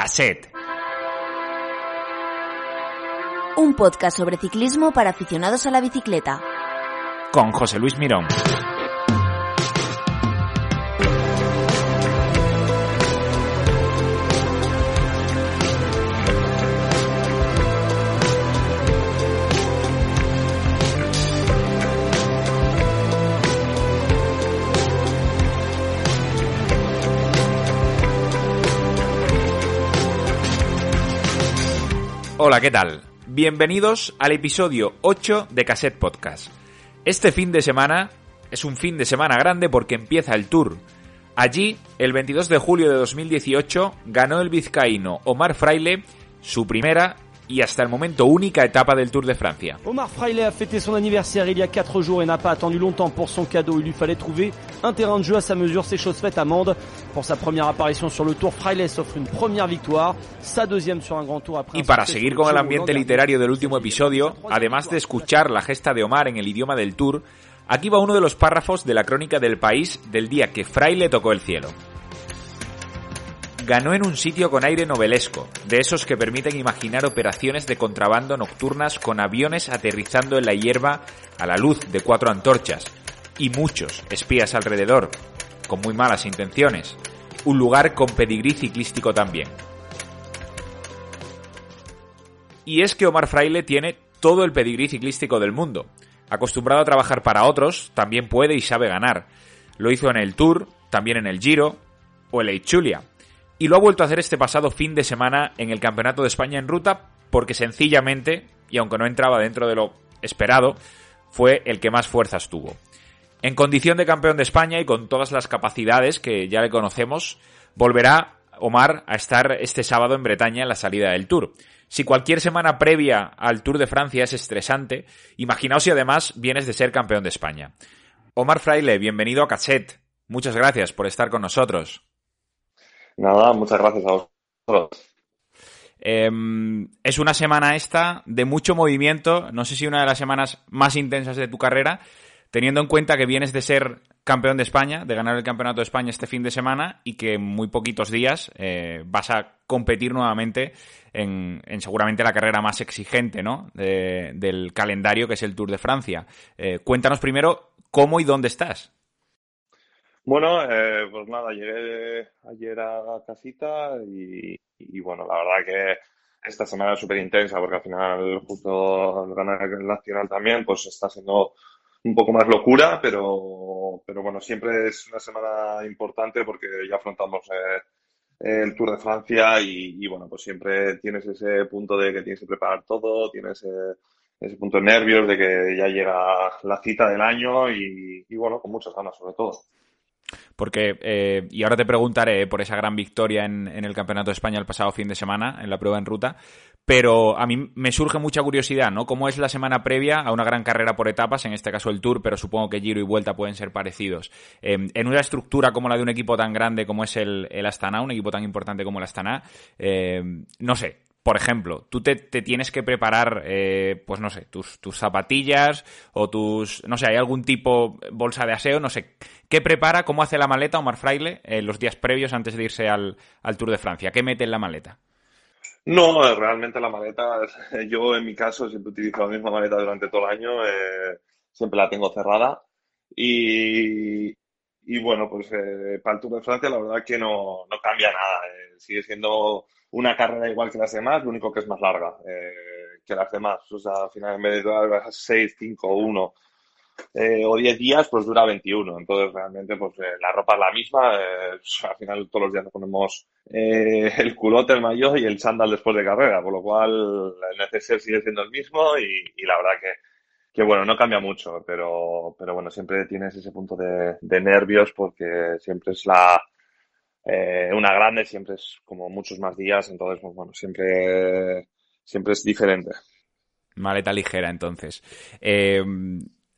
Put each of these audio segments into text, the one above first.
Cassette. Un podcast sobre ciclismo para aficionados a la bicicleta. Con José Luis Mirón. Hola, ¿qué tal? Bienvenidos al episodio 8 de Cassette Podcast. Este fin de semana es un fin de semana grande porque empieza el Tour. Allí, el 22 de julio de 2018, ganó el vizcaíno Omar Fraile su primera y hasta el momento única etapa del Tour de Francia. Omar Fraile a fêté son anniversaire il y a 4 jours et n'a pas attendu longtemps pour son cadeau. Il lui fallait trouver un terrain de jeu à sa mesure, c'est chose faite à Mende. Pour sa première apparition sur le Tour, Fraile s'offre une première victoire, sa deuxième sur un grand tour après Y para seguir con el ambiente literario del último episodio, además de escuchar la gesta de Omar en el idioma del Tour, aquí va uno de los párrafos de la crónica del país del día que Fraile tocó el cielo ganó en un sitio con aire novelesco, de esos que permiten imaginar operaciones de contrabando nocturnas con aviones aterrizando en la hierba a la luz de cuatro antorchas, y muchos espías alrededor, con muy malas intenciones. Un lugar con pedigrí ciclístico también. Y es que Omar Fraile tiene todo el pedigrí ciclístico del mundo. Acostumbrado a trabajar para otros, también puede y sabe ganar. Lo hizo en el Tour, también en el Giro o el Eichulia y lo ha vuelto a hacer este pasado fin de semana en el Campeonato de España en ruta porque sencillamente, y aunque no entraba dentro de lo esperado, fue el que más fuerzas tuvo. En condición de campeón de España y con todas las capacidades que ya le conocemos, volverá Omar a estar este sábado en Bretaña en la salida del Tour. Si cualquier semana previa al Tour de Francia es estresante, imaginaos si además vienes de ser campeón de España. Omar Fraile, bienvenido a Cassette. Muchas gracias por estar con nosotros. Nada, muchas gracias a vosotros. Eh, es una semana esta de mucho movimiento, no sé si una de las semanas más intensas de tu carrera, teniendo en cuenta que vienes de ser campeón de España, de ganar el Campeonato de España este fin de semana y que en muy poquitos días eh, vas a competir nuevamente en, en, seguramente la carrera más exigente ¿no? De, del calendario que es el Tour de Francia. Eh, cuéntanos primero cómo y dónde estás. Bueno, eh, pues nada, llegué ayer a casita y, y, bueno, la verdad que esta semana es súper intensa porque al final justo ganar el Nacional también, pues está siendo un poco más locura, pero, pero bueno, siempre es una semana importante porque ya afrontamos eh, el Tour de Francia y, y, bueno, pues siempre tienes ese punto de que tienes que preparar todo, tienes eh, ese punto de nervios de que ya llega la cita del año y, y bueno, con muchas ganas sobre todo. Porque, eh, y ahora te preguntaré por esa gran victoria en, en, el Campeonato de España el pasado fin de semana, en la prueba en ruta, pero a mí me surge mucha curiosidad, ¿no? ¿Cómo es la semana previa a una gran carrera por etapas, en este caso el Tour, pero supongo que Giro y Vuelta pueden ser parecidos? Eh, en una estructura como la de un equipo tan grande como es el, Astana, un equipo tan importante como el Astana, eh, no sé, por ejemplo, tú te, tienes que preparar, eh, pues no sé, tus, zapatillas o tus, no sé, hay algún tipo bolsa de aseo, no sé, ¿qué prepara, cómo hace la maleta Omar Fraile eh, los días previos antes de irse al, Tour de Francia? ¿Qué mete en la maleta? No, realmente la maleta, yo en mi caso siempre utilizo la misma maleta durante todo el año, eh, siempre la tengo cerrada y, y bueno, pues para el Tour de Francia la verdad que no, no cambia nada, sigue siendo una carrera igual que las demás, lo único que es más larga eh, que las demás. O sea, al final en vez de durar 6, 5, 1 eh, o 10 días, pues dura 21. Entonces, realmente, pues eh, la ropa es la misma. Eh, al final todos los días nos ponemos eh, el culote, el maillot y el chándal después de carrera, por lo cual el neceser sigue siendo el mismo y, y la verdad que, que, bueno, no cambia mucho, pero, pero bueno, siempre tienes ese punto de, de nervios porque siempre es la, eh, una grande siempre es como muchos más días, entonces, pues bueno, siempre, siempre es diferente. Maleta ligera, entonces. Eh,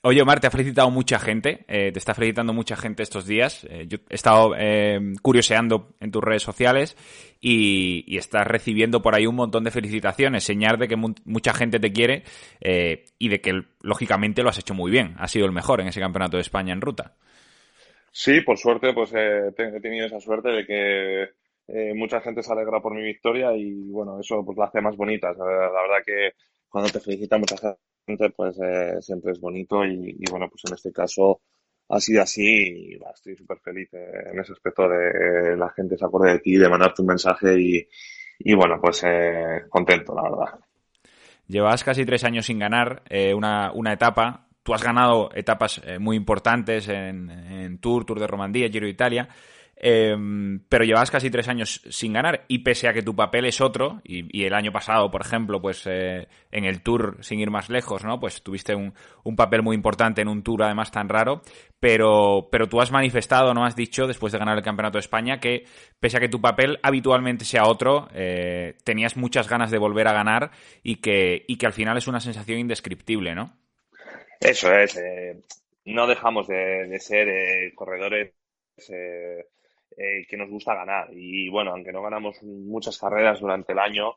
oye, Omar, te ha felicitado mucha gente, eh, te está felicitando mucha gente estos días. Eh, yo he estado curioseando en tus redes sociales y, estás recibiendo por ahí un montón de felicitaciones, señal de que mu mucha gente te quiere y de que, lógicamente, lo has hecho muy bien. Has sido el mejor en ese campeonato de España en ruta. Sí, por suerte, pues eh, he tenido esa suerte de que eh, mucha gente se alegra por mi victoria y bueno, eso pues la hace más bonita. La, verdad que cuando te felicita mucha gente, pues eh, siempre es bonito y, bueno, pues en este caso ha sido así y estoy súper feliz en ese aspecto de la gente se acuerde de ti, de mandarte un mensaje y, y bueno, pues contento, la verdad. Llevas casi tres años sin ganar una, una etapa tú has ganado etapas eh, muy importantes en, Tour, Tour de Romandía, Giro de Italia, em, pero llevas casi tres años sin ganar y pese a que tu papel es otro, y, el año pasado, por ejemplo, pues eh, en el Tour, sin ir más lejos, ¿no? Pues tuviste un, papel muy importante en un Tour además tan raro, pero, pero tú has manifestado, ¿no? Has dicho, después de ganar el Campeonato de España, que pese a que tu papel habitualmente sea otro, eh, tenías muchas ganas de volver a ganar y que, y que al final es una sensación indescriptible, ¿no? Eso es, eh, no dejamos de, ser eh, corredores eh, que nos gusta ganar. Y bueno, aunque no ganamos muchas carreras durante el año,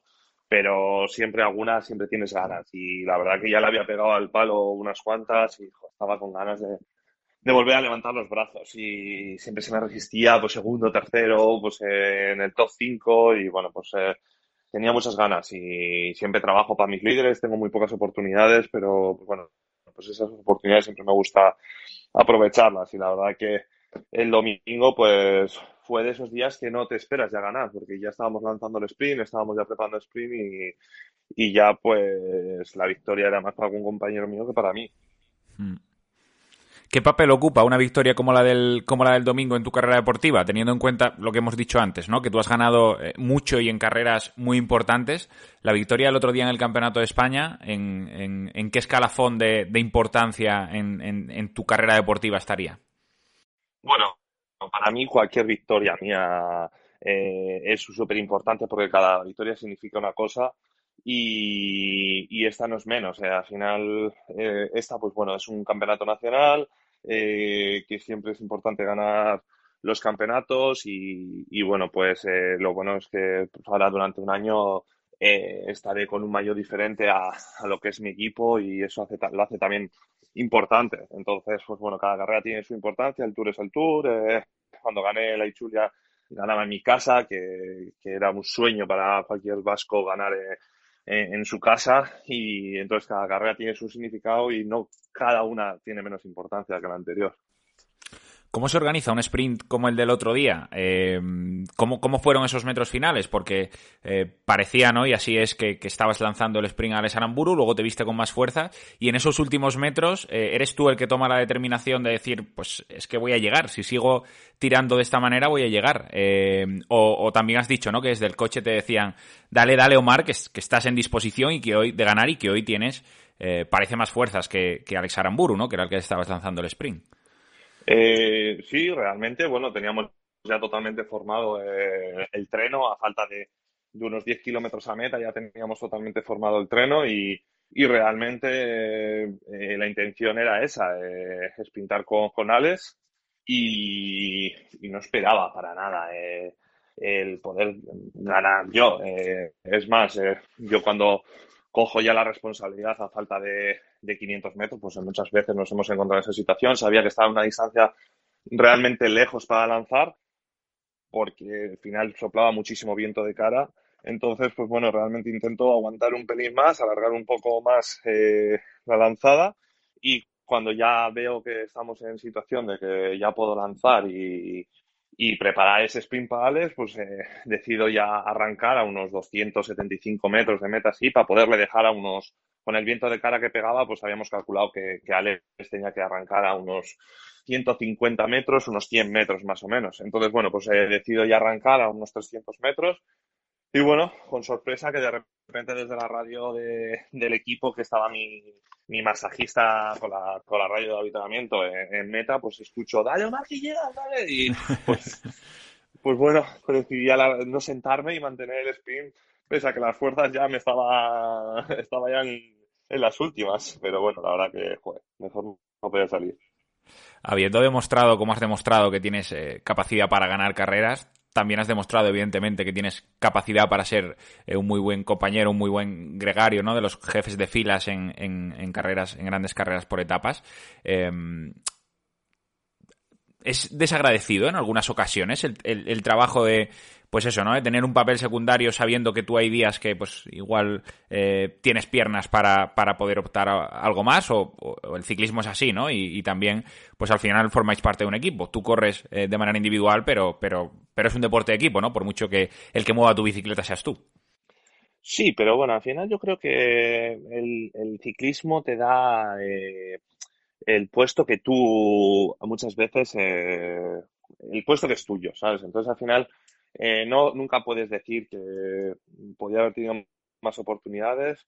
pero siempre algunas, siempre tienes ganas. Y la verdad que ya le había pegado al palo unas cuantas y estaba con ganas de, volver a levantar los brazos. Y siempre se me resistía, pues segundo, tercero, pues en el top 5 y bueno, pues tenía muchas ganas y siempre trabajo para mis líderes, tengo muy pocas oportunidades, pero pues, bueno, pues esas oportunidades siempre me gusta aprovecharlas y la verdad que el domingo pues fue de esos días que no te esperas ya ganar porque ya estábamos lanzando el sprint, estábamos ya preparando el sprint y, y ya pues la victoria era más para algún compañero mío que para mí. Hmm. ¿Qué papel ocupa una victoria como la del como la del domingo en tu carrera deportiva, teniendo en cuenta lo que hemos dicho antes, ¿no? Que tú has ganado eh, mucho y en carreras muy importantes. La victoria del otro día en el Campeonato de España, ¿en, en, qué escalafón de, importancia en, en, tu carrera deportiva estaría? Bueno, para mí cualquier victoria mía eh, es súper importante porque cada victoria significa una cosa y, y, esta no es menos. Eh, al final, esta, pues bueno, es un campeonato nacional, eh, que siempre es importante ganar los campeonatos y, bueno, pues eh, lo bueno es que pues, ahora durante un año eh, estaré con un mayor diferente a, lo que es mi equipo y eso hace, lo hace también importante. Entonces, pues bueno, cada carrera tiene su importancia, el Tour es el Tour. cuando gané la Ichulia ganaba en mi casa, que, que, era un sueño para cualquier vasco ganar en, su casa y entonces cada carrera tiene su significado y no cada una tiene menos importancia que la anterior. ¿Cómo se organiza un sprint como el del otro día? Eh, ¿cómo, fueron esos metros finales? Porque eh, parecía, ¿no? Y así es que, estabas lanzando el sprint al Aramburu, luego te viste con más fuerza, y en esos últimos metros eh, eres tú el que toma la determinación de decir, pues es que voy a llegar, si sigo tirando de esta manera voy a llegar. O, también has dicho, ¿no? Que desde el coche te decían, dale, dale Omar, que, que estás en disposición y que hoy de ganar y que hoy tienes, parece más fuerzas que, que Alex Aramburu, ¿no? Que era el que estabas lanzando el sprint. Eh, sí, realmente, bueno, teníamos ya totalmente formado eh, el treno a falta de, unos 10 kilómetros a meta, ya teníamos totalmente formado el treno y, realmente eh, la intención era esa, es pintar con, con Alex y, no esperaba para nada el poder ganar yo. es más, yo cuando cojo ya la responsabilidad a falta de, de 500 metros, pues muchas veces nos hemos encontrado en esa situación. Sabía que estaba a una distancia realmente lejos para lanzar, porque al final soplaba muchísimo viento de cara. Entonces, pues bueno, realmente intento aguantar un pelín más, alargar un poco más eh, la lanzada y cuando ya veo que estamos en situación de que ya puedo lanzar y, y preparar ese sprint para Alex, pues eh, decido ya arrancar a unos 275 metros de meta así para poderle dejar a unos, con el viento de cara que pegaba, pues habíamos calculado que, Alex tenía que arrancar a unos 150 metros, unos 100 metros más o menos. Entonces, bueno, pues he decidido ya arrancar a unos 300 metros y bueno, con sorpresa que de repente desde la radio del equipo que estaba mi, mi masajista con la, con la radio de habitamiento en, meta, pues escucho, dale Omar que llega, dale. Y pues, pues bueno, decidí no sentarme y mantener el spin, pese a que las fuerzas ya me estaba, estaba ya en, las últimas. Pero bueno, la verdad que, joder, mejor no podía salir. Habiendo demostrado, como has demostrado, que tienes eh, capacidad para ganar carreras, también has demostrado, evidentemente, que tienes capacidad para ser eh, un muy buen compañero, un muy buen gregario, ¿no? De los jefes de filas en, carreras, en grandes carreras por etapas. Em, es desagradecido en algunas ocasiones el, trabajo de pues eso, ¿no? De tener un papel secundario sabiendo que tú hay días que, pues, igual eh, tienes piernas para, para poder optar a algo más, o, el ciclismo es así, ¿no? Y, también, pues al final formáis parte de un equipo. Tú corres eh, de manera individual, pero, pero, pero es un deporte de equipo, ¿no? Por mucho que el que mueva tu bicicleta seas tú. Sí, pero bueno, al final yo creo que el, ciclismo te da eh, el puesto que tú muchas veces, el puesto que es tuyo, ¿sabes? Entonces al final eh, no, nunca puedes decir que podía haber tenido más oportunidades,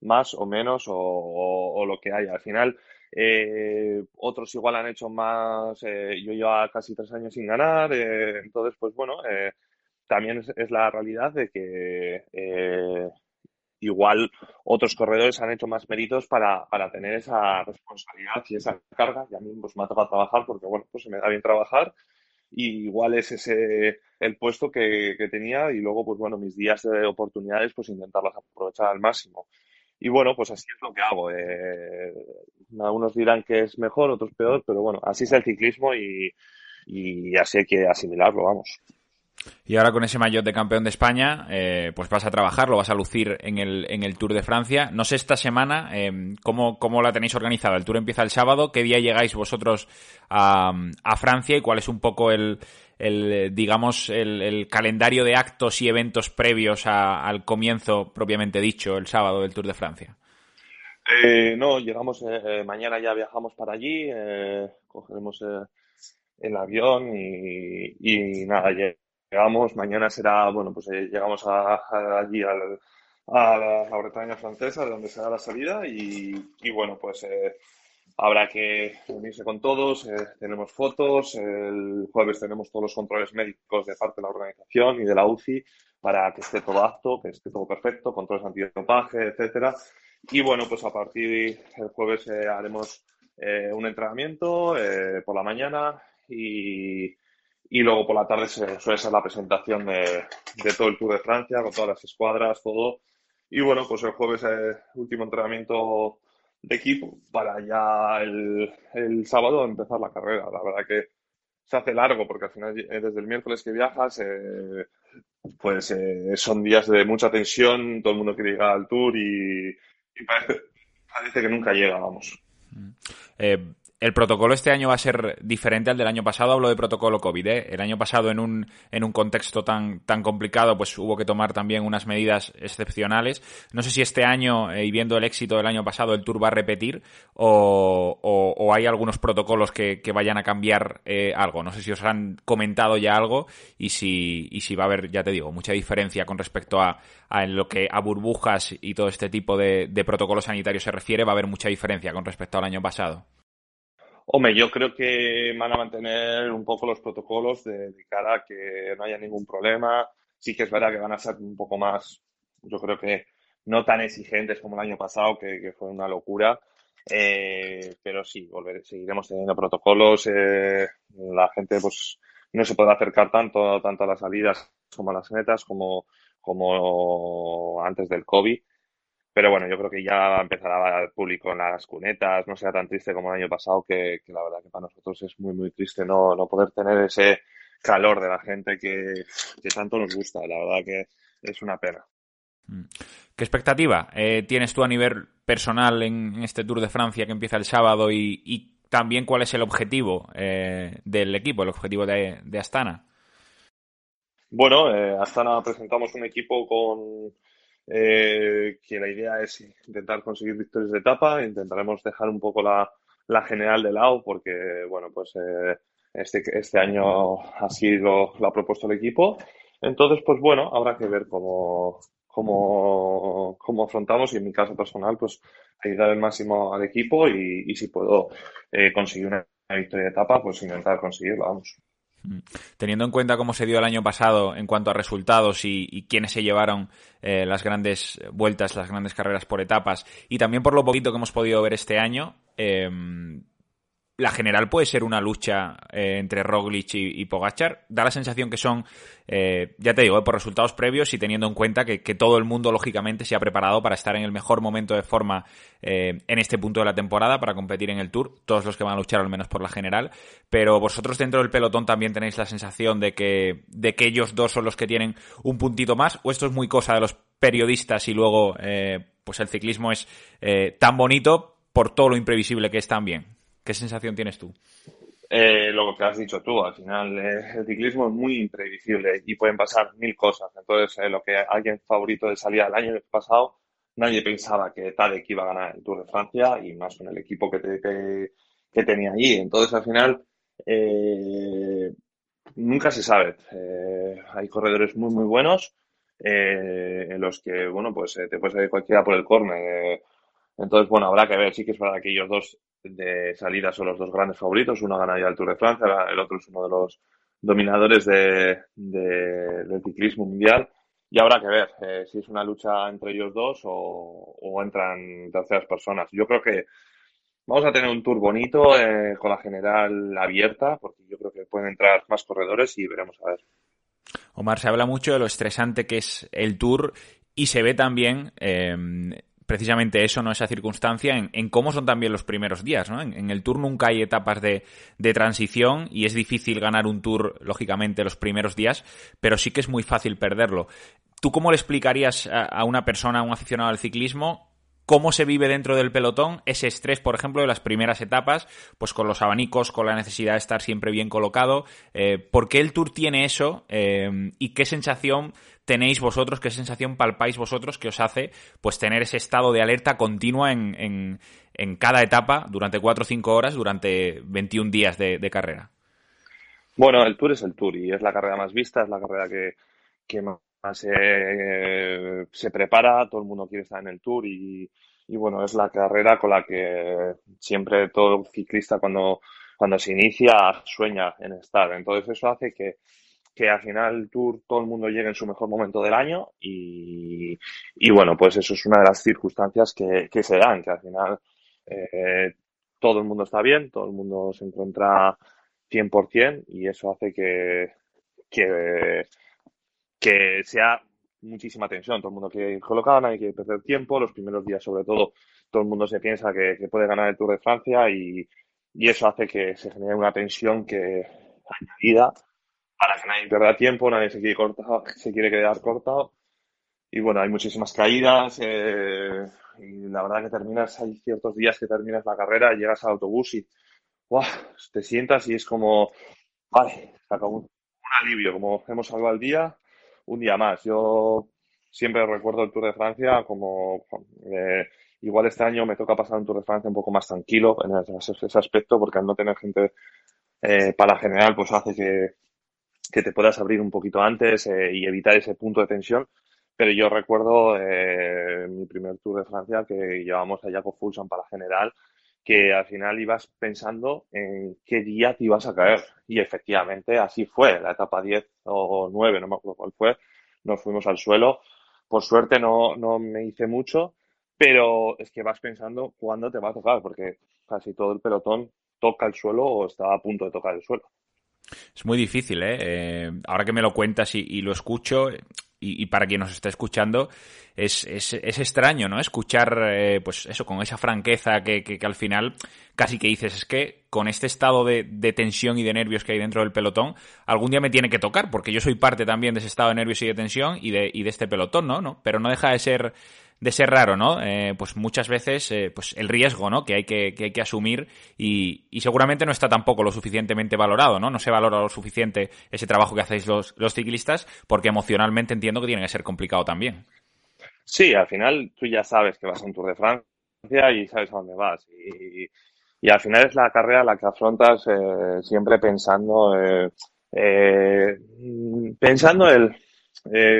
más o menos, o, lo que haya. Al final, eh, otros igual han hecho más. Eh, yo llevo casi tres años sin ganar, entonces, pues bueno, también es, la realidad de que igual otros corredores han hecho más méritos para, para, tener esa responsabilidad y esa carga. Y a mí pues, me ha tocado trabajar porque, bueno, pues se me da bien trabajar y igual es ese el puesto que, tenía y luego, pues bueno, mis días de oportunidades, pues intentarlas aprovechar al máximo. Y bueno, pues así es lo que hago. Eh, algunos dirán que es mejor, otros peor, pero bueno, así es el ciclismo y, y así hay que asimilarlo, vamos. Y ahora con ese maillot de campeón de España, eh, pues vas a trabajar, lo vas a lucir en el, en el Tour de Francia. No sé esta semana eh, ¿cómo, cómo, la tenéis organizada. El Tour empieza el sábado. ¿Qué día llegáis vosotros a, a Francia y cuál es un poco el, el digamos, el, calendario de actos y eventos previos al comienzo propiamente dicho, el sábado del Tour de Francia? Eh, no, llegamos, mañana ya viajamos para allí, cogeremos el avión y, y nada, llegamos, mañana será, bueno, pues eh, llegamos allí al, a la, Bretaña francesa, de donde será la salida, y, bueno, pues eh, habrá que unirse con todos, eh, tenemos fotos, el jueves tenemos todos los controles médicos de parte de la organización y de la UCI para que esté todo apto, que esté todo perfecto, controles antidopaje, etcétera. Y bueno, pues a partir del jueves haremos un entrenamiento por la mañana y, y luego por la tarde se, suele ser la presentación de, todo el Tour de Francia, con todas las escuadras, todo. Y bueno, pues el jueves es último entrenamiento de equipo para ya el, el, sábado empezar la carrera. La verdad que se hace largo porque al final eh, desde el miércoles que viajas eh, pues eh, son días de mucha tensión, todo el mundo quiere llegar al tour y, parece, parece, que nunca llega, vamos. Eh, el protocolo este año va a ser diferente al del año pasado. Hablo de protocolo COVID. ¿eh? El año pasado, en un, en un contexto tan, tan complicado, pues hubo que tomar también unas medidas excepcionales. No sé si este año, eh, y viendo el éxito del año pasado, el Tour va a repetir o, o, hay algunos protocolos que, que vayan a cambiar eh, algo. No sé si os han comentado ya algo y si, y si va a haber, ya te digo, mucha diferencia con respecto a, a lo que a burbujas y todo este tipo de, de protocolos sanitarios se refiere. Va a haber mucha diferencia con respecto al año pasado. Hombre, yo creo que van a mantener un poco los protocolos de, cara a que no haya ningún problema. Sí que es verdad que van a ser un poco más, yo creo que no tan exigentes como el año pasado, que, fue una locura. Eh, pero sí, volver, seguiremos teniendo protocolos. Eh, la gente pues no se puede acercar tanto, tanto a las salidas como a las metas como, como antes del COVID. Pero bueno, yo creo que ya empezará el público en las cunetas, no sea tan triste como el año pasado, que, la verdad que para nosotros es muy, muy triste no, no poder tener ese calor de la gente que, tanto nos gusta. La verdad que es una pena. Mm. ¿Qué expectativa eh, tienes tú a nivel personal en, este Tour de Francia que empieza el sábado y, también cuál es el objetivo eh, del equipo, el objetivo de, Astana? Bueno, eh, Astana presentamos un equipo con eh, que la idea es intentar conseguir victorias de etapa, intentaremos dejar un poco la, la general de lado porque, bueno, pues eh, este, este año así lo, lo ha propuesto el equipo. Entonces, pues bueno, habrá que ver cómo, cómo, cómo afrontamos y en mi caso personal, pues ayudar el máximo al equipo y, y si puedo eh, conseguir una victoria de etapa, pues intentar conseguirla, vamos. Teniendo en cuenta cómo se dio el año pasado en cuanto a resultados y, quiénes se llevaron eh, las grandes vueltas, las grandes carreras por etapas, y también por lo poquito que hemos podido ver este año, em, la general puede ser una lucha eh, entre Roglic y, Pogachar. Da la sensación que son, eh, ya te digo, eh, por resultados previos y teniendo en cuenta que, todo el mundo, lógicamente, se ha preparado para estar en el mejor momento de forma en este punto de la temporada para competir en el Tour. Todos los que van a luchar, al menos por la general. Pero vosotros dentro del pelotón también tenéis la sensación de que, de que ellos dos son los que tienen un puntito más. ¿O esto es muy cosa de los periodistas y luego, pues el ciclismo es tan bonito por todo lo imprevisible que es también? ¿Qué sensación tienes tú? Eh, lo que has dicho tú, al final eh, el ciclismo es muy imprevisible y pueden pasar mil cosas. Entonces, eh, lo que alguien favorito de salida el año pasado, nadie pensaba que Tadek iba a ganar el Tour de Francia y más con el equipo que, que, tenía allí. Entonces, al final, nunca se sabe. hay corredores muy, muy buenos en los que, bueno, pues te puede salir cualquiera por el córner. entonces, bueno, habrá que ver. Sí que es para que ellos dos de salida son los dos grandes favoritos. Uno gana ya el Tour de Francia, el otro es uno de los dominadores de, del ciclismo mundial. Y habrá que ver eh, si es una lucha entre ellos dos o, entran terceras personas. Yo creo que vamos a tener un tour bonito eh, con la general abierta, porque yo creo que pueden entrar más corredores y veremos a ver. Omar, se habla mucho de lo estresante que es el tour y se ve también eh, precisamente eso, ¿no? Esa circunstancia en, cómo son también los primeros días, ¿no? En, el tour nunca hay etapas de, transición y es difícil ganar un tour, lógicamente, los primeros días, pero sí que es muy fácil perderlo. ¿Tú cómo le explicarías a, una persona, a un aficionado al ciclismo, cómo se vive dentro del pelotón ese estrés, por ejemplo, de las primeras etapas, pues con los abanicos, con la necesidad de estar siempre bien colocado. Eh, ¿Por qué el Tour tiene eso eh, y qué sensación tenéis vosotros, qué sensación palpáis vosotros que os hace pues tener ese estado de alerta continua en, en, cada etapa durante 4 o 5 horas, durante 21 días de, carrera? Bueno, el Tour es el Tour y es la carrera más vista, es la carrera que, que más se, se prepara, todo el mundo quiere estar en el Tour y, y bueno, es la carrera con la que siempre todo ciclista cuando, cuando se inicia sueña en estar. Entonces eso hace que, que al final el Tour todo el mundo llegue en su mejor momento del año y, y bueno, pues eso es una de las circunstancias que, que se dan, que al final eh, todo el mundo está bien, todo el mundo se encuentra 100% y eso hace que, que, que sea muchísima tensión, todo el mundo quiere ir colocado, nadie quiere perder tiempo, los primeros días sobre todo todo el mundo se piensa que, que puede ganar el Tour de Francia y, y eso hace que se genere una tensión que añadida para que nadie pierda tiempo, nadie se quiere, cortado, se quiere quedar cortado. Y bueno, hay muchísimas caídas. Eh, y la verdad que terminas, hay ciertos días que terminas la carrera, llegas al autobús y te sientas y es como, vale, se acabó un, alivio, como hemos salvado el día, un día más. Yo siempre recuerdo el Tour de Francia como, eh, igual este año me toca pasar un Tour de Francia un poco más tranquilo en ese, aspecto, porque al no tener gente eh, para general, pues hace que, que te puedas abrir un poquito antes eh, y evitar ese punto de tensión. Pero yo recuerdo eh, mi primer Tour de Francia que llevamos a Jacob Fulson para general, que al final ibas pensando en qué día te ibas a caer. Y efectivamente así fue. La etapa 10 o 9, no me acuerdo cuál fue, nos fuimos al suelo. Por suerte no, no me hice mucho, pero es que vas pensando cuándo te va a tocar, porque casi todo el pelotón toca el suelo o está a punto de tocar el suelo. Es muy difícil, ¿eh? eh ahora que me lo cuentas y, lo escucho, y, para quien nos está escuchando, es, es, es extraño, ¿no? Escuchar, eh, pues eso, con esa franqueza que, que, al final casi que dices, es que con este estado de, de, tensión y de nervios que hay dentro del pelotón, algún día me tiene que tocar, porque yo soy parte también de ese estado de nervios y de tensión y de, y de este pelotón, ¿no? ¿no? Pero no deja de ser de ser raro, ¿no? Eh, pues muchas veces, eh, pues el riesgo, ¿no? Que hay que, que hay que asumir y, y, seguramente no está tampoco lo suficientemente valorado, ¿no? No se valora lo suficiente ese trabajo que hacéis los, los ciclistas porque emocionalmente entiendo que tiene que ser complicado también. Sí, al final tú ya sabes que vas a un Tour de Francia y sabes a dónde vas y, y al final es la carrera la que afrontas eh, siempre pensando eh, pensando el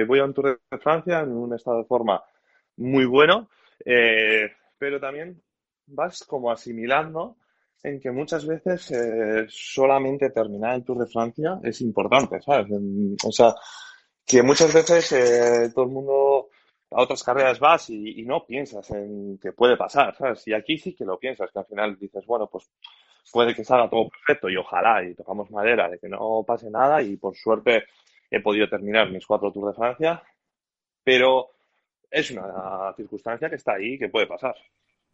voy a un Tour de Francia en un estado de forma muy bueno, eh, pero también vas como asimilando en que muchas veces eh, solamente terminar el Tour de Francia es importante, ¿sabes? o sea, que muchas veces eh, todo el mundo a otras carreras vas y, no piensas en que puede pasar, ¿sabes? Y aquí sí que lo piensas, que al final dices, bueno, pues puede que salga todo perfecto y ojalá y tocamos madera de que no pase nada y por suerte he podido terminar mis cuatro Tours de Francia, pero es una circunstancia que está ahí que puede pasar.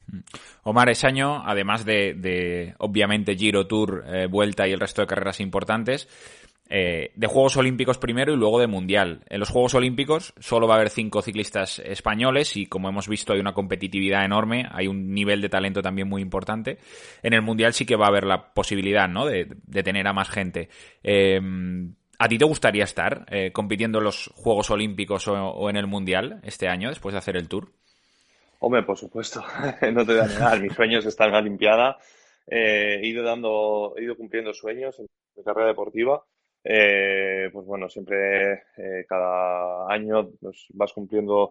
Mm. Omar, ese año, además de, obviamente Giro, Tour, eh, Vuelta y el resto de carreras importantes, eh, de Juegos Olímpicos primero y luego de Mundial. En los Juegos Olímpicos solo va a haber cinco ciclistas españoles y como hemos visto hay una competitividad enorme, hay un nivel de talento también muy importante. En el Mundial sí que va a haber la posibilidad ¿no? de, tener a más gente. Eh, ¿A ti te gustaría estar compitiendo en los Juegos Olímpicos o, en el Mundial este año después de hacer el Tour? Hombre, por supuesto, no te voy a negar, mis sueños están en la Olimpiada. Eh, he ido dando, he ido cumpliendo sueños en mi carrera deportiva. Eh, pues bueno, siempre eh, cada año pues, vas cumpliendo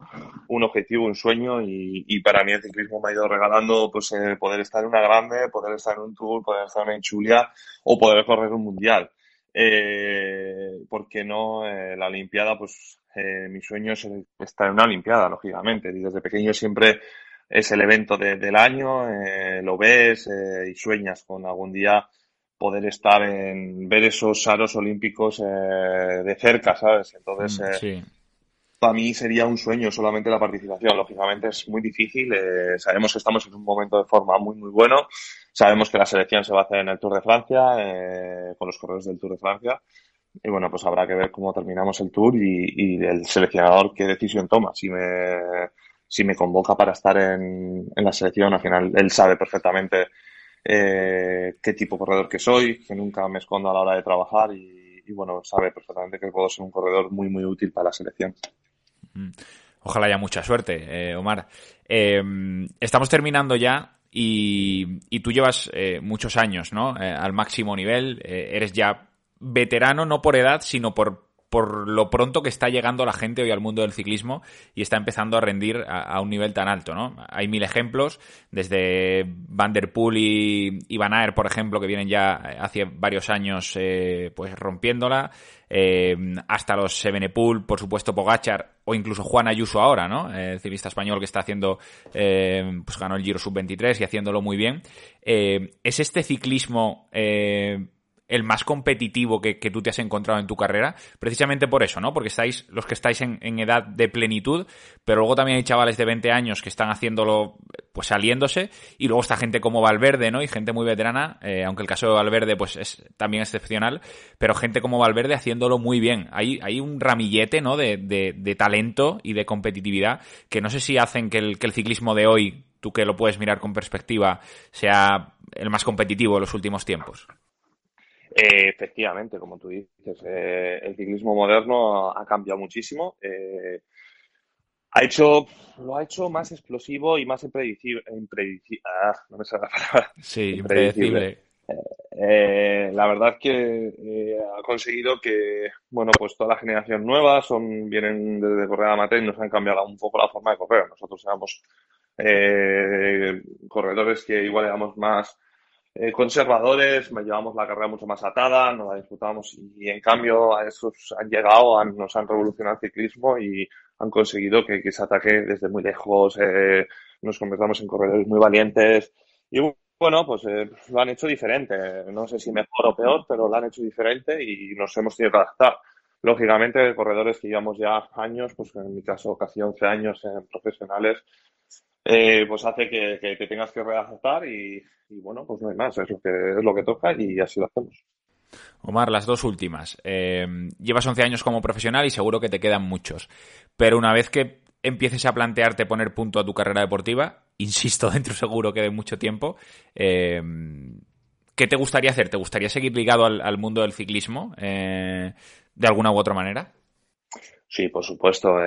un objetivo, un sueño y, para mí el ciclismo me ha ido regalando pues poder estar en una grande, poder estar en un tour, poder estar en Chulia o poder correr un mundial. Eh, porque no la Olimpiada pues eh, mi sueño es estar en una Olimpiada, lógicamente. Y desde pequeño siempre es el evento del año, eh, lo ves eh, y sueñas con algún día poder estar en ver esos aros olímpicos de cerca, ¿sabes? Entonces, mm, para mí sería un sueño solamente la participación. Lógicamente es muy difícil. sabemos que estamos en un momento de forma muy, muy bueno. Sabemos que la selección se va a hacer en el Tour de Francia, con los corredores del Tour de Francia. Y bueno, pues habrá que ver cómo terminamos el tour y, el seleccionador qué decisión toma. Si me, si me convoca para estar en, en la selección, al final él sabe perfectamente eh, qué tipo de corredor que soy, que nunca me escondo a la hora de trabajar y, y, bueno, sabe perfectamente que puedo ser un corredor muy, muy útil para la selección. Mm. Ojalá haya mucha suerte, eh, Omar. Eh, estamos terminando ya y, y tú llevas eh, muchos años, ¿no? Eh, al máximo nivel, eres ya veterano no por edad, sino por, por lo pronto que está llegando la gente hoy al mundo del ciclismo y está empezando a rendir a, un nivel tan alto, ¿no? Hay mil ejemplos, desde Van der Poel y, Van Aert, por ejemplo, que vienen ya hace varios años eh, pues rompiéndola, eh, hasta los Sevenepool, por supuesto Pogachar o incluso Juan Ayuso ahora, ¿no? Eh, el ciclista español que está haciendo, pues ganó el Giro Sub-23 y haciéndolo muy bien. ¿Es este ciclismo el más competitivo que, tú te has encontrado en tu carrera, precisamente por eso, ¿no? Porque estáis, los que estáis en, edad de plenitud, pero luego también hay chavales de 20 años que están haciéndolo, pues saliéndose, y luego está gente como Valverde, ¿no? Y gente muy veterana, eh, aunque el caso de Valverde, pues es también excepcional, pero gente como Valverde haciéndolo muy bien. Hay, hay un ramillete, ¿no? De, de, talento y de competitividad que no sé si hacen que el, que el ciclismo de hoy, tú que lo puedes mirar con perspectiva, sea el más competitivo de los últimos tiempos. Eh, efectivamente, como tú dices, eh, el ciclismo moderno ha cambiado muchísimo. Eh, ha hecho, lo ha hecho más explosivo y más impredecible. ah, no me sale la palabra. Sí, impredecible. la verdad es que ha conseguido que, bueno, pues toda la generación nueva son, vienen desde correr amateur y nos han cambiado un poco la forma de correr. Nosotros éramos corredores que igual éramos más eh, conservadores, llevamos la carrera mucho más atada, no la disfrutamos y en cambio a esos han llegado, nos han revolucionado el ciclismo y han conseguido que, se ataque desde muy lejos, eh, nos convertamos en corredores muy valientes y bueno, pues eh, lo han hecho diferente, no sé si mejor o peor, pero lo han hecho diferente y nos hemos tenido que adaptar. Lógicamente, corredores que llevamos ya años, pues en mi caso casi 11 años en profesionales, eh, pues hace que, te tengas que readaptar y, bueno, pues no hay más, es lo que, es lo que toca y así lo hacemos. Omar, las dos últimas. Eh, llevas 11 años como profesional y seguro que te quedan muchos. Pero una vez que empieces a plantearte poner punto a tu carrera deportiva, insisto, dentro seguro que de mucho tiempo, eh, ¿qué te gustaría hacer? ¿Te gustaría seguir ligado al, mundo del ciclismo de alguna u otra manera? Sí, por supuesto.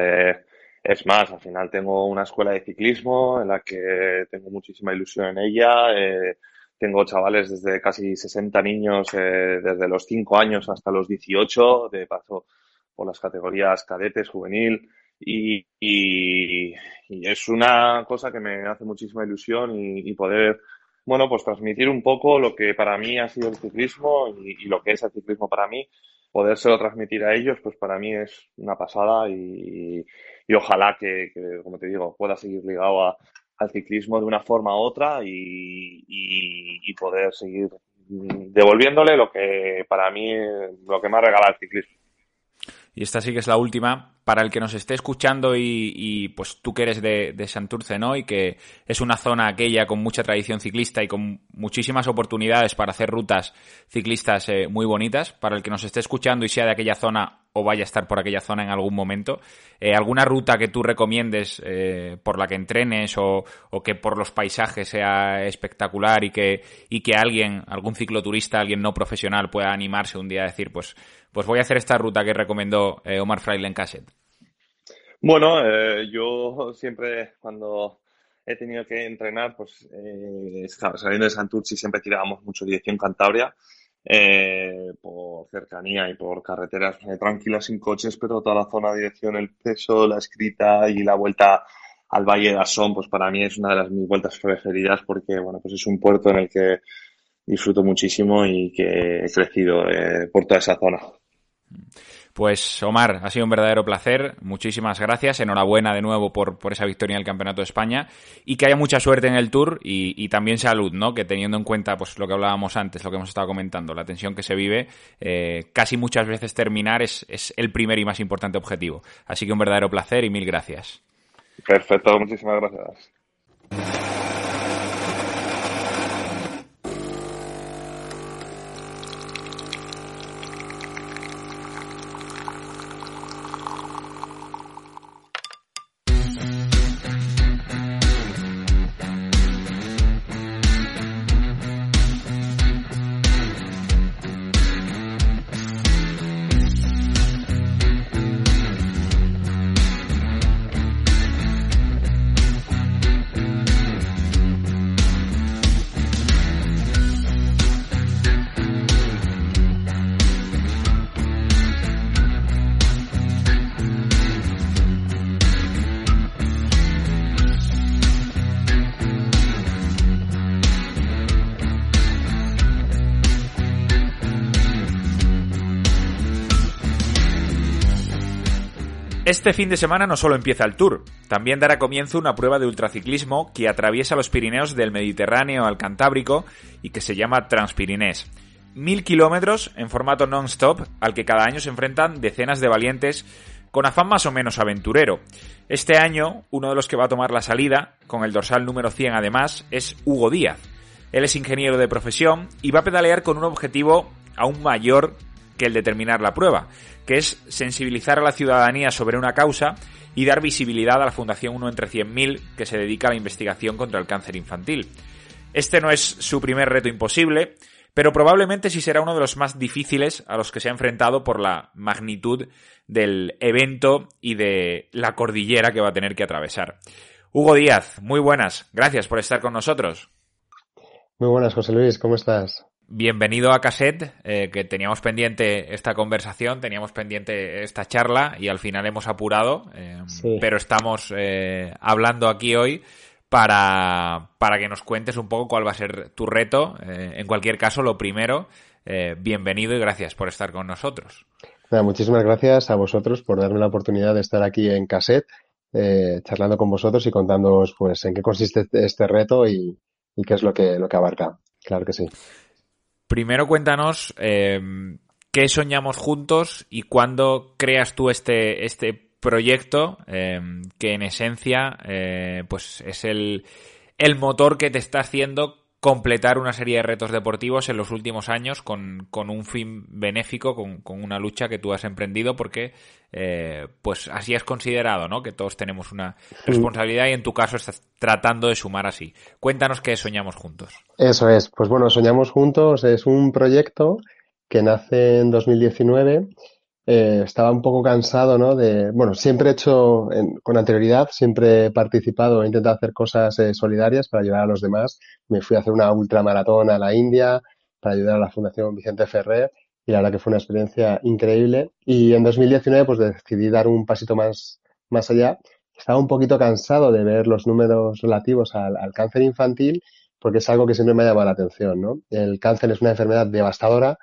Es más, al final tengo una escuela de ciclismo en la que tengo muchísima ilusión en ella. Eh, tengo chavales desde casi 60 niños, eh, desde los 5 años hasta los 18, de paso por las categorías cadetes, juvenil. Y, es una cosa que me hace muchísima ilusión y, poder, bueno, pues transmitir un poco lo que para mí ha sido el ciclismo y, lo que es el ciclismo para mí. Podérselo transmitir a ellos, pues para mí es una pasada y, y ojalá que, como te digo, pueda seguir ligado a, al ciclismo de una forma u otra y, y, poder seguir devolviéndole lo que para mí lo que me ha regalado el ciclismo. Y esta sí que es la última. Para el que nos esté escuchando y, pues tú que eres de, de, Santurce, ¿no? Y que es una zona aquella con mucha tradición ciclista y con muchísimas oportunidades para hacer rutas ciclistas eh, muy bonitas. Para el que nos esté escuchando y sea de aquella zona o vaya a estar por aquella zona en algún momento, eh, ¿alguna ruta que tú recomiendes eh, por la que entrenes o, o, que por los paisajes sea espectacular y que, y que alguien, algún cicloturista, alguien no profesional pueda animarse un día a decir, pues pues voy a hacer esta ruta que recomendó eh, Omar Fraile en Cassette. Bueno, eh, yo siempre cuando he tenido que entrenar, pues eh, saliendo de Santurci siempre tirábamos mucho dirección Cantabria, por cercanía y por carreteras tranquilas sin coches, pero toda la zona dirección, el peso, la escrita y la vuelta al Valle de Asón, pues para mí es una de las mis vueltas preferidas porque, bueno, pues es un puerto en el que disfruto muchísimo y que he crecido por toda esa zona. Pues Omar, ha sido un verdadero placer. Muchísimas gracias. Enhorabuena de nuevo por, esa victoria en el Campeonato de España y que haya mucha suerte en el Tour y, también salud, ¿no? Que teniendo en cuenta pues lo que hablábamos antes, lo que hemos estado comentando, la tensión que se vive, eh, casi muchas veces terminar es, es el primer y más importante objetivo. Así que un verdadero placer y mil gracias. Perfecto, muchísimas gracias. Este fin de semana no solo empieza el Tour, también dará comienzo una prueba de ultraciclismo que atraviesa los Pirineos del Mediterráneo al Cantábrico y que se llama Transpirinés. Mil kilómetros en formato non-stop al que cada año se enfrentan decenas de valientes con afán más o menos aventurero. Este año, uno de los que va a tomar la salida, con el dorsal número 100 además, es Hugo Díaz. Él es ingeniero de profesión y va a pedalear con un objetivo aún mayor que el de terminar la prueba, que es sensibilizar a la ciudadanía sobre una causa y dar visibilidad a la Fundación 1 entre 100.000 que se dedica a la investigación contra el cáncer infantil. Este no es su primer reto imposible, pero probablemente sí será uno de los más difíciles a los que se ha enfrentado por la magnitud del evento y de la cordillera que va a tener que atravesar. Hugo Díaz, muy buenas, gracias por estar con nosotros. Muy buenas, José Luis, ¿cómo estás? Bienvenido a Cassette, eh, que teníamos pendiente esta conversación, teníamos pendiente esta charla y al final hemos apurado, eh, pero estamos eh, hablando aquí hoy para, para que nos cuentes un poco cuál va a ser tu reto. en cualquier caso, lo primero, bienvenido y gracias por estar con nosotros. muchísimas gracias a vosotros por darme la oportunidad de estar aquí en Cassette, charlando con vosotros y contándoos pues en qué consiste este reto y, y qué es lo que, lo que abarca. Claro que sí. Primero cuéntanos eh, qué soñamos juntos y cuándo creas tú este, este proyecto eh, que en esencia eh, pues es el, el motor que te está haciendo completar una serie de retos deportivos en los últimos años con, con un fin benéfico, con, con, una lucha que tú has emprendido porque eh, pues así has considerado, ¿no? Que todos tenemos una responsabilidad y en tu caso estás tratando de sumar así. Cuéntanos qué soñamos juntos. Eso es, pues bueno, soñamos juntos es un proyecto que nace en 2019 eh, estaba un poco cansado, ¿no? De, bueno, siempre he hecho, con anterioridad, siempre he participado, he intentado hacer cosas eh, solidarias para ayudar a los demás. Me fui a hacer una ultramaratón a la India para ayudar a la Fundación Vicente Ferrer y la verdad que fue una experiencia increíble. Y en 2019 pues decidí dar un pasito más, más allá. Estaba un poquito cansado de ver los números relativos al, al cáncer infantil porque es algo que siempre me ha llamado la atención, ¿no? El cáncer es una enfermedad devastadora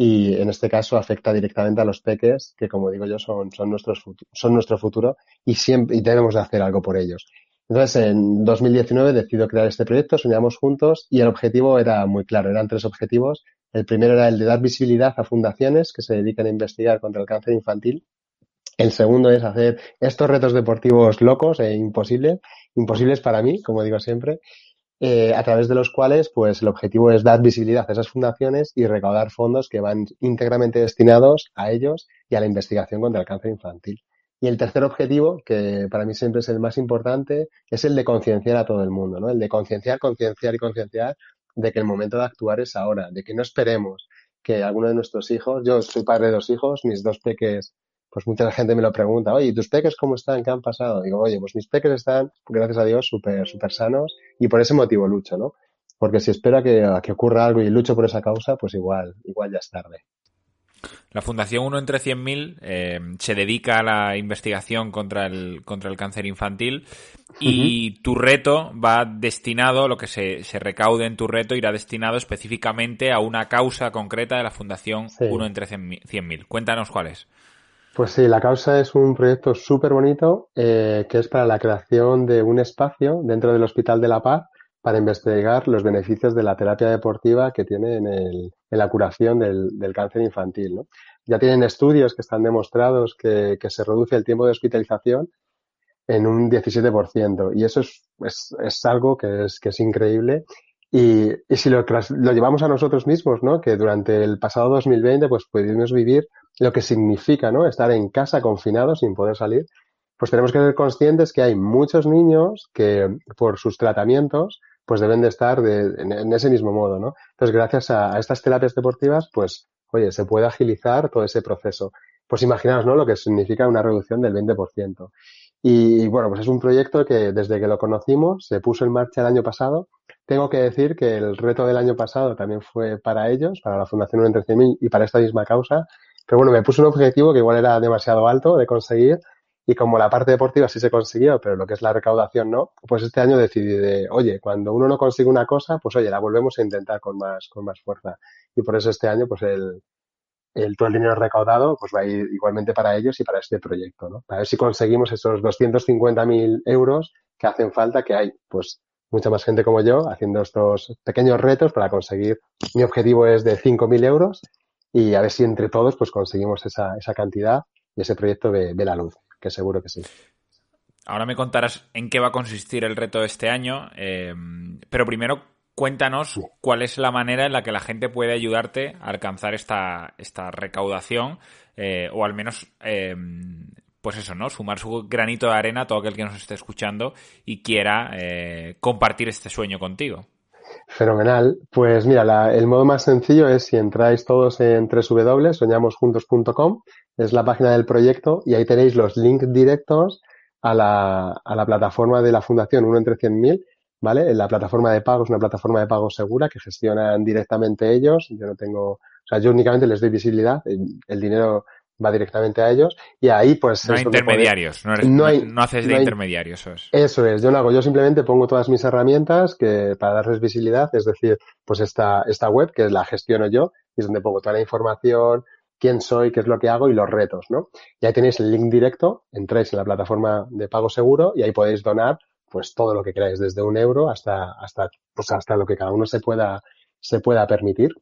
y en este caso afecta directamente a los peques, que como digo yo son, son, nuestros, son nuestro futuro y, siempre, y debemos de hacer algo por ellos. Entonces, en 2019 decido crear este proyecto, soñamos juntos y el objetivo era muy claro, eran tres objetivos. El primero era el de dar visibilidad a fundaciones que se dedican a investigar contra el cáncer infantil. El segundo es hacer estos retos deportivos locos e imposibles, imposibles para mí, como digo siempre, eh, a través de los cuales pues el objetivo es dar visibilidad a esas fundaciones y recaudar fondos que van íntegramente destinados a ellos y a la investigación contra el cáncer infantil. Y el tercer objetivo, que para mí siempre es el más importante, es el de concienciar a todo el mundo, ¿no? El de concienciar, concienciar y concienciar de que el momento de actuar es ahora, de que no esperemos que alguno de nuestros hijos, yo soy padre de dos hijos, mis dos peques, pues mucha gente me lo pregunta, oye, ¿y tus peques cómo están? ¿Qué han pasado? Digo, oye, pues mis peques están, gracias a Dios, súper, súper sanos y por ese motivo lucho, ¿no? Porque si espero a que, a que ocurra algo y lucho por esa causa, pues igual, igual ya es tarde. La Fundación 1 entre 100.000 eh, se dedica a la investigación contra el, contra el cáncer infantil y tu reto va destinado, lo que se, se, recaude en tu reto irá destinado específicamente a una causa concreta de la Fundación 1 entre 100.000. Cuéntanos cuál es. Pues sí, la causa es un proyecto súper bonito eh, que es para la creación de un espacio dentro del Hospital de la Paz para investigar los beneficios de la terapia deportiva que tiene en, el, en la curación del, cáncer infantil. ¿no? Ya tienen estudios que están demostrados que, que, se reduce el tiempo de hospitalización en un 17%. Y eso es, es, es algo que es, que es increíble. Y, y si lo, lo, llevamos a nosotros mismos, ¿no? Que durante el pasado 2020, pues pudimos vivir lo que significa, ¿no? Estar en casa confinados sin poder salir. Pues tenemos que ser conscientes que hay muchos niños que por sus tratamientos pues deben de estar de, en, ese mismo modo, ¿no? Entonces, gracias a, estas terapias deportivas, pues, oye, se puede agilizar todo ese proceso. Pues imaginaos, ¿no? Lo que significa una reducción del 20%. Y, y, bueno, pues es un proyecto que desde que lo conocimos se puso en marcha el año pasado. Tengo que decir que el reto del año pasado también fue para ellos, para la Fundación Entre y para esta misma causa. Pero bueno, me puse un objetivo que igual era demasiado alto de conseguir y como la parte deportiva sí se consiguió, pero lo que es la recaudación no, pues este año decidí de, oye, cuando uno no consigue una cosa, pues oye, la volvemos a intentar con más, con más fuerza. Y por eso este año, pues el, el todo el dinero recaudado, pues va a ir igualmente para ellos y para este proyecto, ¿no? Para ver si conseguimos esos 250.000 euros que hacen falta, que hay, pues, mucha más gente como yo haciendo estos pequeños retos para conseguir, mi objetivo es de 5.000 euros y a ver si entre todos, pues conseguimos esa, esa cantidad y ese proyecto ve, ve la luz que seguro que sí. Ahora me contarás en qué va a consistir el reto de este año, eh, pero primero cuéntanos sí. cuál es la manera en la que la gente puede ayudarte a alcanzar esta, esta recaudación eh, o al menos, eh, pues eso, ¿no? Sumar su granito de arena a todo aquel que nos esté escuchando y quiera compartir este sueño contigo. Fenomenal. Pues mira, la, el modo más sencillo es si entráis todos en www.soñamosjuntos.com, es la página del proyecto y ahí tenéis los links directos a la, a la plataforma de la Fundación 1 entre 100.000, ¿vale? La plataforma de pago es una plataforma de pago segura que gestionan directamente ellos. Yo no tengo, o sea, yo únicamente les doy visibilidad, el dinero va directamente a ellos y ahí pues no hay intermediarios no, eres, no, hay, no, haces de no hay, intermediarios eso es. Eso es yo no hago. Yo simplemente pongo todas mis herramientas que para darles visibilidad es decir pues esta esta web que la gestiono yo y es donde pongo toda la información quién soy qué es lo que hago y los retos no y ahí tenéis el link directo entráis en la plataforma de pago seguro y ahí podéis donar pues todo lo que queráis desde un euro hasta hasta pues hasta lo que cada uno se pueda se pueda permitir.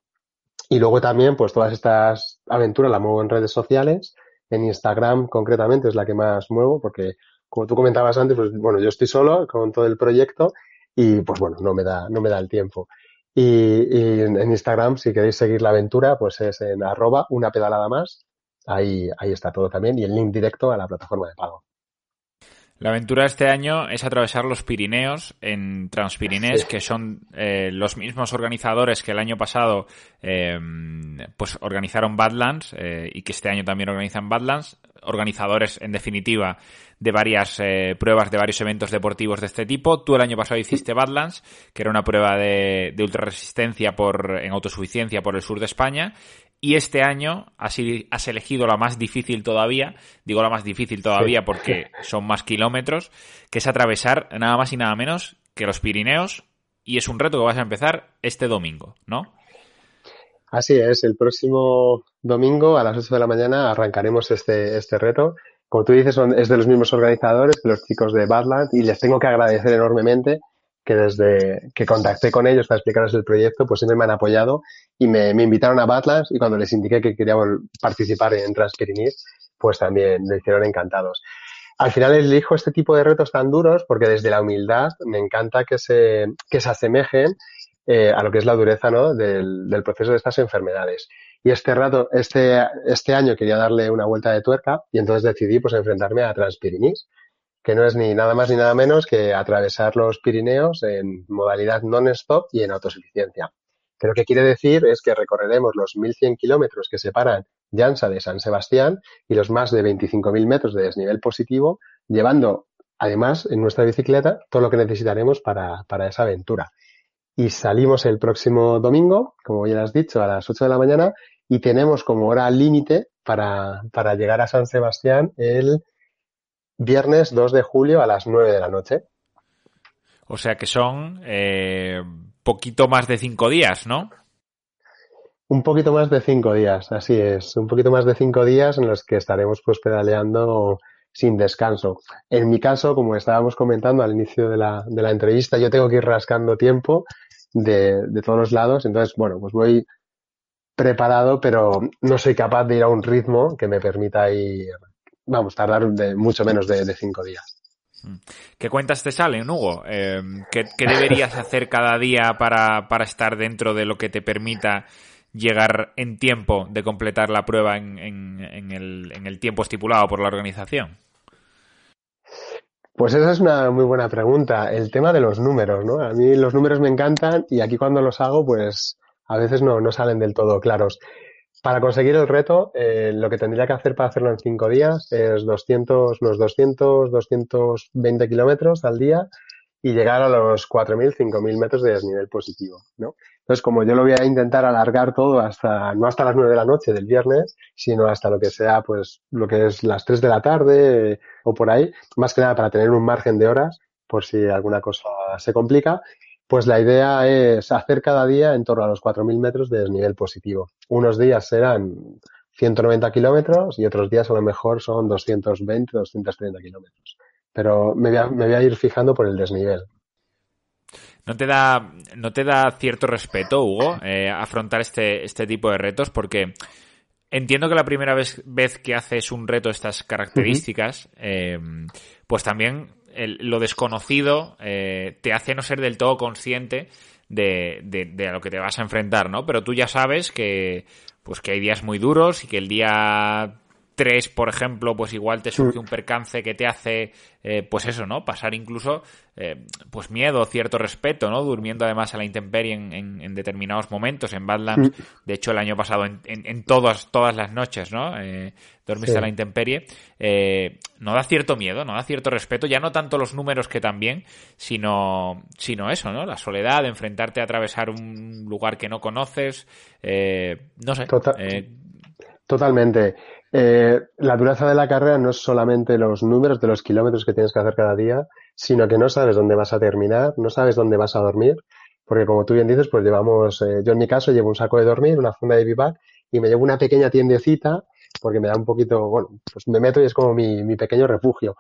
Y luego también, pues todas estas aventuras las muevo en redes sociales. En Instagram, concretamente, es la que más muevo, porque, como tú comentabas antes, pues bueno, yo estoy solo con todo el proyecto y, pues bueno, no me da, no me da el tiempo. Y, y en Instagram, si queréis seguir la aventura, pues es en arroba una pedalada más. Ahí, ahí está todo también y el link directo a la plataforma de pago. La aventura de este año es atravesar los Pirineos en Transpirinés, sí. que son eh, los mismos organizadores que el año pasado eh, pues organizaron Badlands eh, y que este año también organizan Badlands. Organizadores, en definitiva, de varias eh, pruebas, de varios eventos deportivos de este tipo. Tú el año pasado hiciste Badlands, que era una prueba de, de ultrarresistencia por, en autosuficiencia por el sur de España. Y este año has, has, elegido la más difícil todavía, digo la más difícil todavía sí. porque son más kilómetros, que es atravesar nada más y nada menos que los Pirineos y es un reto que vas a empezar este domingo, ¿no? Así es, el próximo domingo a las 8 de la mañana arrancaremos este, este reto como tú dices, son, es de los mismos organizadores, de los chicos de Badland, y les tengo que agradecer enormemente que desde que contacté con ellos para explicarles el proyecto, pues siempre me han apoyado y me, invitaron a Badlands y cuando les indiqué que queríamos participar en Transpirinís, pues también lo hicieron encantados. Al final elijo este tipo de retos tan duros porque desde la humildad me encanta que se, que se asemejen eh, a lo que es la dureza ¿no? del, del proceso de estas enfermedades. Y este rato, este, este año quería darle una vuelta de tuerca y entonces decidí pues enfrentarme a Transpirinís, que no es ni nada más ni nada menos que atravesar los Pirineos en modalidad non-stop y en autosuficiencia. Que lo que quiere decir es que recorreremos los 1.100 kilómetros que separan Llansa de San Sebastián y los más de 25.000 metros de desnivel positivo, llevando además en nuestra bicicleta todo lo que necesitaremos para, para esa aventura. Y salimos el próximo domingo, como ya has dicho, a las 8 de la mañana y tenemos como hora límite para, para llegar a San Sebastián el viernes 2 de julio a las 9 de la noche. O sea que son eh, poquito más de cinco días, ¿no? Un poquito más de cinco días, así es. Un poquito más de cinco días en los que estaremos pues pedaleando sin descanso. En mi caso, como estábamos comentando al inicio de la, de la entrevista, yo tengo que ir rascando tiempo de, de todos los lados. Entonces, bueno, pues voy preparado, pero no soy capaz de ir a un ritmo que me permita ir vamos, tardar de mucho menos de, de cinco días. Mm. ¿Qué cuentas te salen, Hugo? Eh, ¿qué, ¿qué, deberías hacer cada día para, para, estar dentro de lo que te permita llegar en tiempo de completar la prueba en, en, en, el, en el tiempo estipulado por la organización? Pues esa es una muy buena pregunta. El tema de los números, ¿no? A mí los números me encantan y aquí cuando los hago, pues a veces no, no salen del todo claros. Para conseguir el reto, eh, lo que tendría que hacer para hacerlo en cinco días es 200, unos 200, 220 kilómetros al día y llegar a los 4.000, 5.000 metros de desnivel positivo, ¿no? Entonces, como yo lo voy a intentar alargar todo hasta, no hasta las 9 de la noche del viernes, sino hasta lo que sea, pues, lo que es las 3 de la tarde eh, o por ahí, más que nada para tener un margen de horas por si alguna cosa se complica pues la idea es hacer cada día en torno a los 4.000 metros de desnivel positivo. Unos días serán 190 kilómetros y otros días a lo mejor son 220, 230 kilómetros. Pero me voy, a, me voy a ir fijando por el desnivel. ¿No te da, no te da cierto respeto, Hugo, eh, afrontar este, este tipo de retos? Porque entiendo que la primera vez, vez que haces un reto de estas características, uh -huh. eh, pues también el, lo desconocido eh, te hace no ser del todo consciente de, de, de, a lo que te vas a enfrentar, ¿no? Pero tú ya sabes que, pues que hay días muy duros y que el día 3, por ejemplo, pues igual te surge un percance que te hace, eh, pues eso, ¿no? Pasar incluso, eh, pues miedo, cierto respeto, ¿no? Durmiendo además a la intemperie en, en, en determinados momentos. En Badlands, de hecho, el año pasado, en, en todas, todas las noches, ¿no? Eh, dormiste sí. a la intemperie. Eh, no da cierto miedo, no da cierto respeto, ya no tanto los números que también, sino, sino eso, ¿no? La soledad, de enfrentarte a atravesar un lugar que no conoces, no sé. Total, totalmente. Eh, la dureza de la carrera no es solamente los números de los kilómetros que tienes que hacer cada día, sino que no sabes dónde vas a terminar, no sabes dónde vas a dormir, porque como tú bien dices, pues llevamos, eh, yo en mi caso llevo un saco de dormir, una funda de bivac y me llevo una pequeña tiendecita porque me da un poquito, bueno, pues me meto y es como mi, pequeño refugio.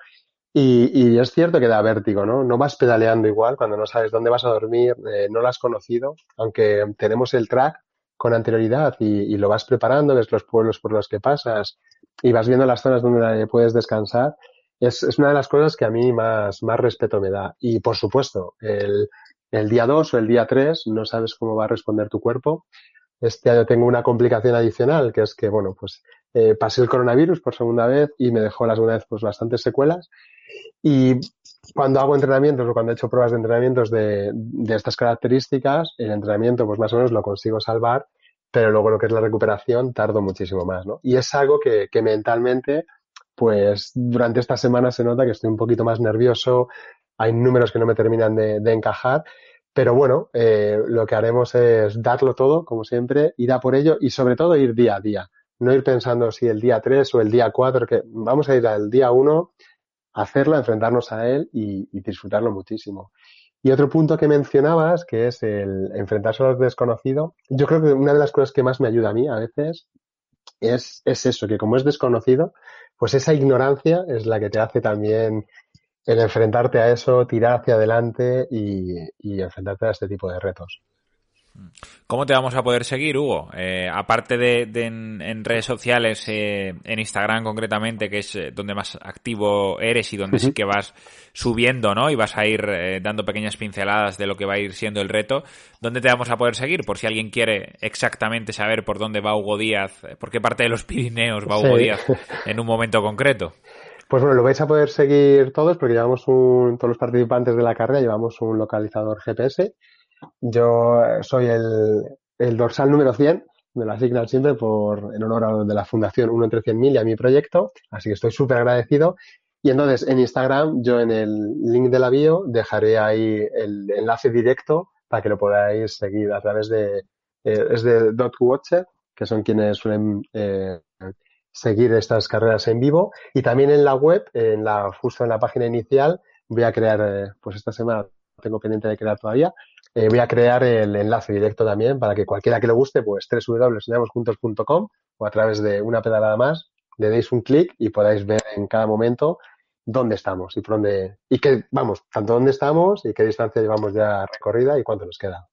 Y, y, es cierto que da vértigo, ¿no? No vas pedaleando igual cuando no sabes dónde vas a dormir, eh, no lo has conocido, aunque tenemos el track, con anterioridad y, y, lo vas preparando, ves los pueblos por los que pasas y vas viendo las zonas donde puedes descansar, es, una de las cosas que a mí más, más respeto me da. Y por supuesto, el, el día 2 o el día 3 no sabes cómo va a responder tu cuerpo. Este año tengo una complicación adicional, que es que, bueno, pues eh, pasé el coronavirus por segunda vez y me dejó la segunda vez pues bastantes secuelas. Y cuando hago entrenamientos o cuando he hecho pruebas de entrenamientos de, estas características, el entrenamiento pues más o menos lo consigo salvar, pero luego lo que es la recuperación tardo muchísimo más, ¿no? Y es algo que, que mentalmente, pues durante esta semana se nota que estoy un poquito más nervioso, hay números que no me terminan de, de encajar, pero bueno, eh, lo que haremos es darlo todo, como siempre, ir a por ello y sobre todo ir día a día. No ir pensando si el día 3 o el día 4, que vamos a ir al día 1 hacerlo, enfrentarnos a él y, disfrutarlo muchísimo. Y otro punto que mencionabas, que es el enfrentarse a lo desconocido, yo creo que una de las cosas que más me ayuda a mí a veces es, es eso, que como es desconocido, pues esa ignorancia es la que te hace también el enfrentarte a eso, tirar hacia adelante y enfrentarte a este tipo de retos. ¿Cómo te vamos a poder seguir, Hugo? Eh, aparte de, en, redes sociales, eh, en Instagram concretamente, que es eh, donde más activo eres y donde sí que vas subiendo, ¿no? Y vas a ir dando pequeñas pinceladas de lo que va a ir siendo el reto. ¿Dónde te vamos a poder seguir? Por si alguien quiere exactamente saber por dónde va Hugo Díaz, por qué parte de los Pirineos va Hugo Díaz en un momento concreto. Pues bueno, lo vais a poder seguir todos porque llevamos un, todos los participantes de la carrera llevamos un localizador GPS yo soy el, dorsal número 100, me lo asignan siempre por, en honor a de la Fundación 1 entre 100.000 y a mi proyecto, así que estoy súper agradecido. Y entonces en Instagram, yo en el link de la bio dejaré ahí el enlace directo para que lo podáis seguir a través de, eh, es de Dotwatcher, que son quienes suelen eh, seguir estas carreras en vivo. Y también en la web, en la, justo en la página inicial, voy a crear, eh, pues esta semana tengo pendiente de crear todavía, eh, voy a crear el enlace directo también para que cualquiera que le guste, pues www.soñamosjuntos.com o a través de una pedalada más, le deis un clic y podáis ver en cada momento dónde estamos y por dónde, y qué, vamos, tanto dónde estamos y qué distancia llevamos ya recorrida y cuánto nos queda.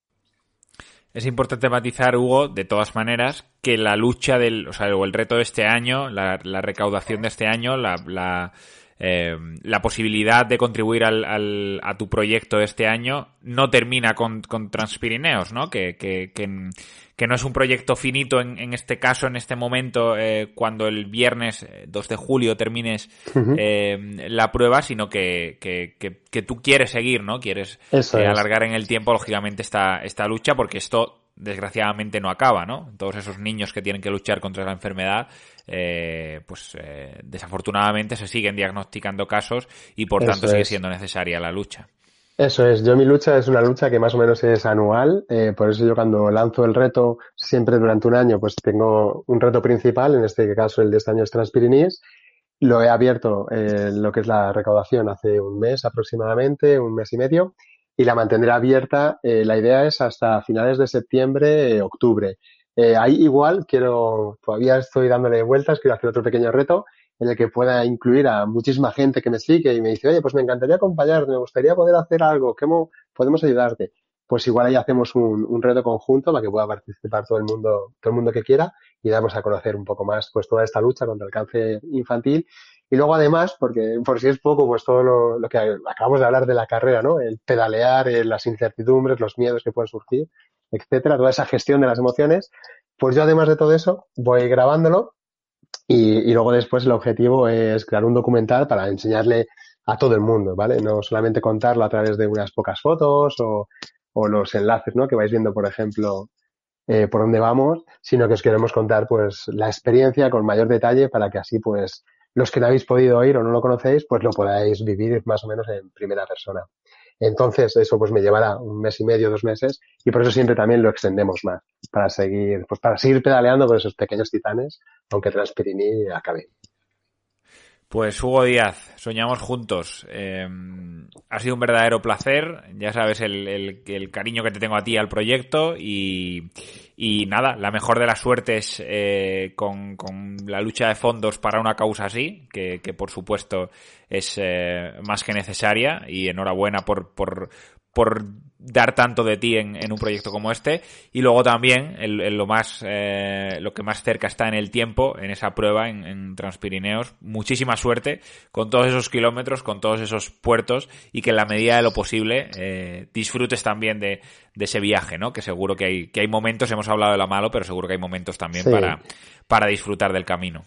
Es importante matizar, Hugo, de todas maneras, que la lucha del, o sea, o el reto de este año, la, recaudación de este año, la eh, la posibilidad de contribuir al, a tu proyecto este año no termina con, con Transpirineos, ¿no? Que, que, que, no es un proyecto finito en, en este caso, en este momento, eh, cuando el viernes 2 eh, de julio termines eh, la prueba, sino que, que, tú quieres seguir, ¿no? Quieres alargar en el tiempo, lógicamente, esta, esta lucha, porque esto desgraciadamente no acaba, ¿no? Todos esos niños que tienen que luchar contra la enfermedad, eh, pues eh, desafortunadamente se siguen diagnosticando casos y por tanto sigue siendo necesaria la lucha. Eso es, yo mi lucha es una lucha que más o menos es anual, eh, por eso yo cuando lanzo el reto siempre durante un año pues tengo un reto principal, en este caso el de este año es Transpirinis, lo he abierto lo que es la recaudación hace un mes aproximadamente, un mes y medio, y la mantendré abierta. Eh, la idea es hasta finales de septiembre, octubre. Eh, ahí igual quiero, todavía estoy dándole vueltas, quiero hacer otro pequeño reto en el que pueda incluir a muchísima gente que me sigue y me dice, oye, pues me encantaría acompañarte, me gustaría poder hacer algo, ¿cómo podemos ayudarte? Pues igual ahí hacemos un, un, reto conjunto para que pueda participar todo el mundo, todo el mundo que quiera y damos a conocer un poco más pues toda esta lucha contra el cáncer infantil y luego además, porque por si es poco, pues todo lo, que acabamos de hablar de la carrera, ¿no? El pedalear, eh, las incertidumbres, los miedos que pueden surgir, etcétera, toda esa gestión de las emociones, pues yo además de todo eso voy grabándolo y, y luego después el objetivo es crear un documental para enseñarle a todo el mundo, ¿vale? No solamente contarlo a través de unas pocas fotos o, o los enlaces, ¿no? Que vais viendo, por ejemplo, eh, por dónde vamos, sino que os queremos contar, pues, la experiencia con mayor detalle para que así, pues, los que no habéis podido oír o no lo conocéis, pues lo podáis vivir más o menos en primera persona. Entonces, eso pues me llevará un mes y medio, dos meses, y por eso siempre también lo extendemos más, para seguir, pues para seguir pedaleando con esos pequeños titanes, aunque Transpirini acabe. Pues Hugo Díaz, soñamos juntos. Eh, ha sido un verdadero placer. Ya sabes el, el, cariño que te tengo a ti al proyecto y, y nada, la mejor de las suertes eh, con, con, la lucha de fondos para una causa así, que, que por supuesto es eh, más que necesaria y enhorabuena por, por, por dar tanto de ti en, un proyecto como este. Y luego también el, lo más eh, lo que más cerca está en el tiempo en esa prueba en, Transpirineos muchísima suerte con todos esos kilómetros con todos esos puertos y que en la medida de lo posible eh, disfrutes también de, ese viaje no que seguro que hay que hay momentos hemos hablado de lo malo pero seguro que hay momentos también para para disfrutar del camino.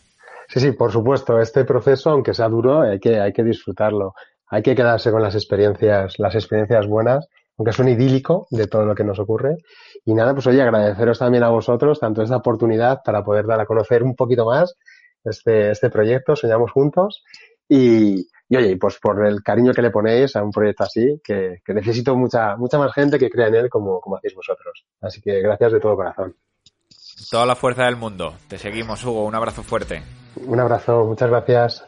Sí sí por supuesto. Este proceso aunque sea duro hay que hay que disfrutarlo hay que quedarse con las experiencias, las experiencias buenas, aunque suene idílico de todo lo que nos ocurre. Y nada, pues oye, agradeceros también a vosotros tanto esta oportunidad para poder dar a conocer un poquito más este, este proyecto, Soñamos Juntos. Y, y oye, pues por el cariño que le ponéis a un proyecto así, que, que necesito mucha, mucha más gente que crea en él como, como hacéis vosotros. Así que gracias de todo corazón. Toda la fuerza del mundo. Te seguimos, Hugo. Un abrazo fuerte. Un abrazo. Muchas gracias.